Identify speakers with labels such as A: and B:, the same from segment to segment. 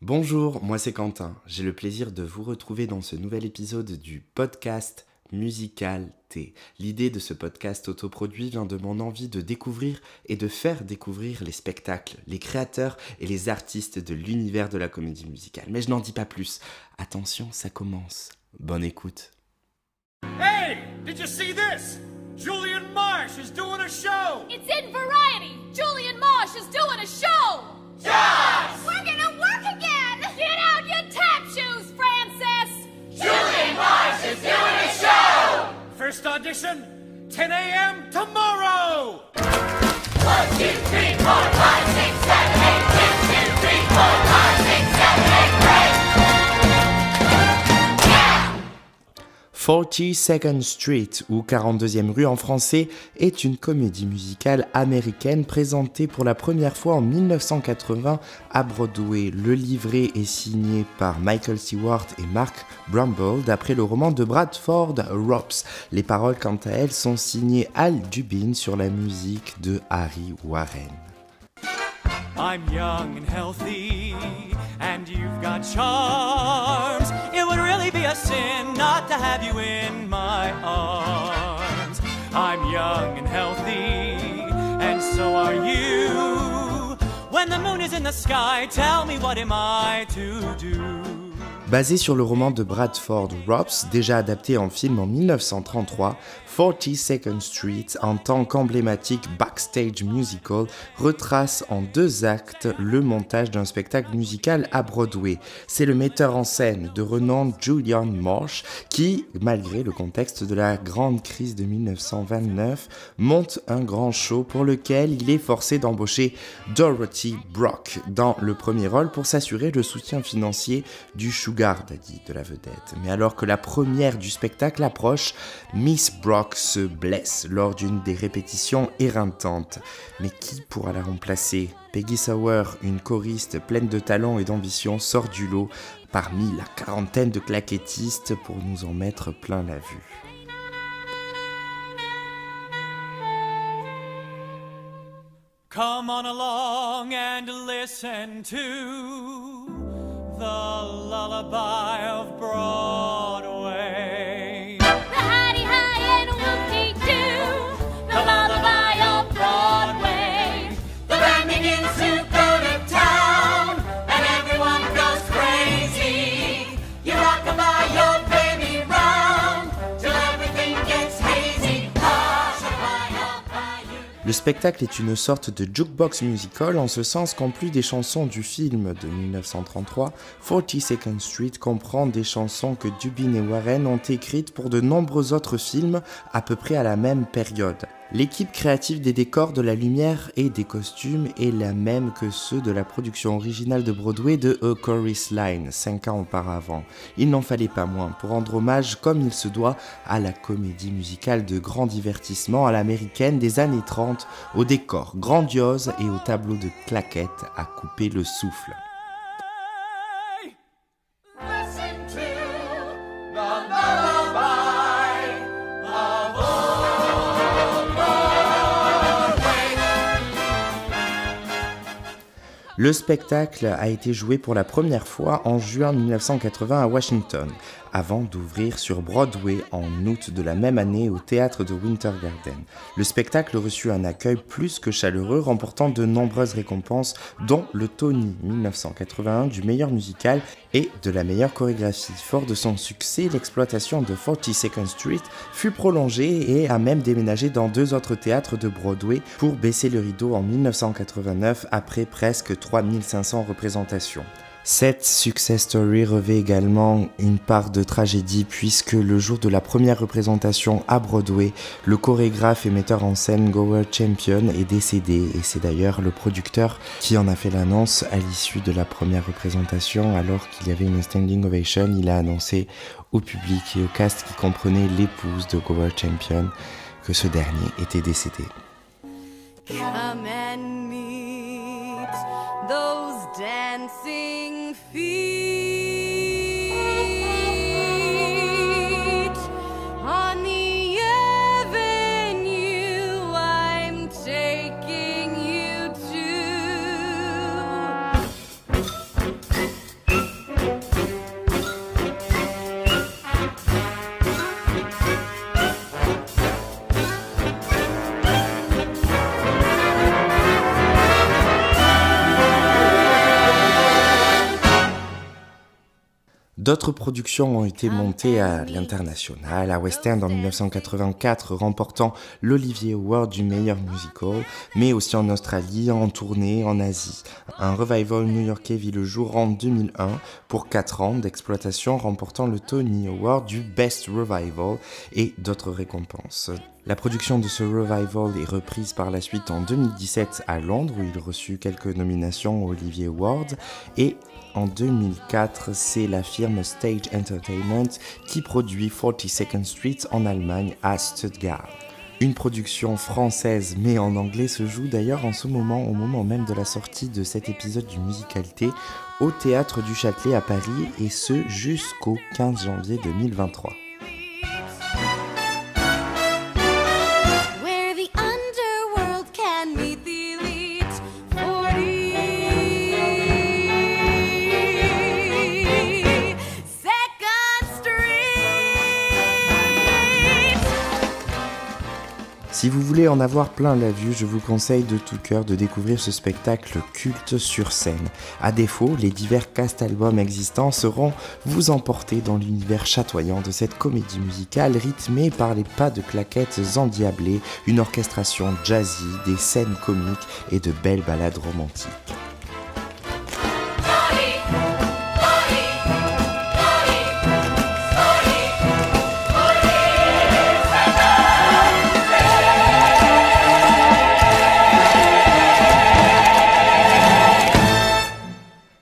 A: Bonjour, moi c'est Quentin. J'ai le plaisir de vous retrouver dans ce nouvel épisode du podcast Musical T. L'idée de ce podcast autoproduit vient de mon envie de découvrir et de faire découvrir les spectacles, les créateurs et les artistes de l'univers de la comédie musicale. Mais je n'en dis pas plus. Attention, ça commence. Bonne écoute.
B: Hey, did you see this? Julian Marsh is doing a show.
C: It's in Variety. Julian Marsh is doing a show.
B: First 10 a.m. tomorrow.
A: 42nd Street ou 42e rue en français est une comédie musicale américaine présentée pour la première fois en 1980 à Broadway. Le livret est signé par Michael Stewart et Mark Brumble d'après le roman de Bradford Rops. Les paroles quant à elles sont signées Al Dubin sur la musique de Harry Warren.
D: I'm young and healthy, and you've got charms. It would really be a sin not to have you in my arms. I'm young and healthy, and so are you. When the moon is in the sky, tell me what am I to do?
A: Basé sur le roman de Bradford Rops, déjà adapté en film en 1933, 42nd Street, en tant qu'emblématique backstage musical, retrace en deux actes le montage d'un spectacle musical à Broadway. C'est le metteur en scène de renom Julian Marsh qui, malgré le contexte de la grande crise de 1929, monte un grand show pour lequel il est forcé d'embaucher Dorothy Brock dans le premier rôle pour s'assurer le soutien financier du sugar daddy de la vedette. Mais alors que la première du spectacle approche, Miss Brock se blesse lors d'une des répétitions éreintantes. Mais qui pourra la remplacer? Peggy Sauer, une choriste pleine de talent et d'ambition, sort du lot parmi la quarantaine de claquettistes pour nous en mettre plein la vue.
D: The lullaby of Broadway.
A: Le spectacle est une sorte de jukebox musical en ce sens qu'en plus des chansons du film de 1933, 42nd Street comprend des chansons que Dubin et Warren ont écrites pour de nombreux autres films à peu près à la même période. L'équipe créative des décors, de la lumière et des costumes est la même que ceux de la production originale de Broadway de A Chorus Line, 5 ans auparavant. Il n'en fallait pas moins pour rendre hommage comme il se doit à la comédie musicale de grand divertissement à l'américaine des années 30, au décor grandiose et au tableau de claquettes à couper le souffle. Le spectacle a été joué pour la première fois en juin 1980 à Washington, avant d'ouvrir sur Broadway en août de la même année au théâtre de Winter Garden. Le spectacle reçut un accueil plus que chaleureux, remportant de nombreuses récompenses, dont le Tony 1981 du meilleur musical et de la meilleure chorégraphie. Fort de son succès, l'exploitation de 42nd Street fut prolongée et a même déménagé dans deux autres théâtres de Broadway pour baisser le rideau en 1989 après presque 3500 représentations. Cette success story revêt également une part de tragédie puisque le jour de la première représentation à Broadway, le chorégraphe et metteur en scène Gower Champion est décédé et c'est d'ailleurs le producteur qui en a fait l'annonce à l'issue de la première représentation alors qu'il y avait une standing ovation, il a annoncé au public et au cast qui comprenait l'épouse de Gower Champion que ce dernier était décédé.
E: Dancing feet
A: D'autres productions ont été montées à l'international, à West End en 1984, remportant l'Olivier Award du meilleur musical, mais aussi en Australie, en tournée, en Asie. Un revival new-yorkais vit le jour en 2001 pour 4 ans d'exploitation, remportant le Tony Award du Best Revival et d'autres récompenses. La production de ce revival est reprise par la suite en 2017 à Londres où il reçut quelques nominations aux Olivier Awards et en 2004 c'est la firme Stage Entertainment qui produit 42nd Street en Allemagne à Stuttgart. Une production française mais en anglais se joue d'ailleurs en ce moment, au moment même de la sortie de cet épisode du Musicalité, au Théâtre du Châtelet à Paris et ce jusqu'au 15 janvier 2023. En avoir plein la vue, je vous conseille de tout cœur de découvrir ce spectacle culte sur scène. À défaut, les divers cast-albums existants seront vous emporter dans l'univers chatoyant de cette comédie musicale rythmée par les pas de claquettes endiablées, une orchestration jazzy, des scènes comiques et de belles ballades romantiques.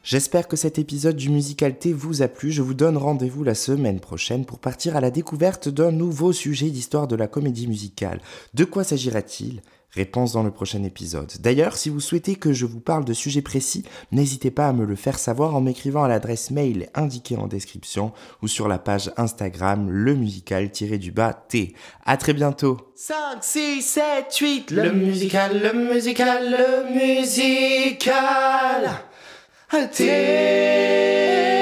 A: J'espère que cet épisode du Musicalité vous a plu. Je vous donne rendez-vous la semaine prochaine pour partir à la découverte d'un nouveau sujet d'histoire de la comédie musicale. De quoi s'agira-t-il? Réponse dans le prochain épisode. D'ailleurs, si vous souhaitez que je vous parle de sujets précis, n'hésitez pas à me le faire savoir en m'écrivant à l'adresse mail indiquée en description ou sur la page Instagram le musical-du-bas T. À très bientôt 5, 6, 7, 8, le musical, le musical, le musical. T.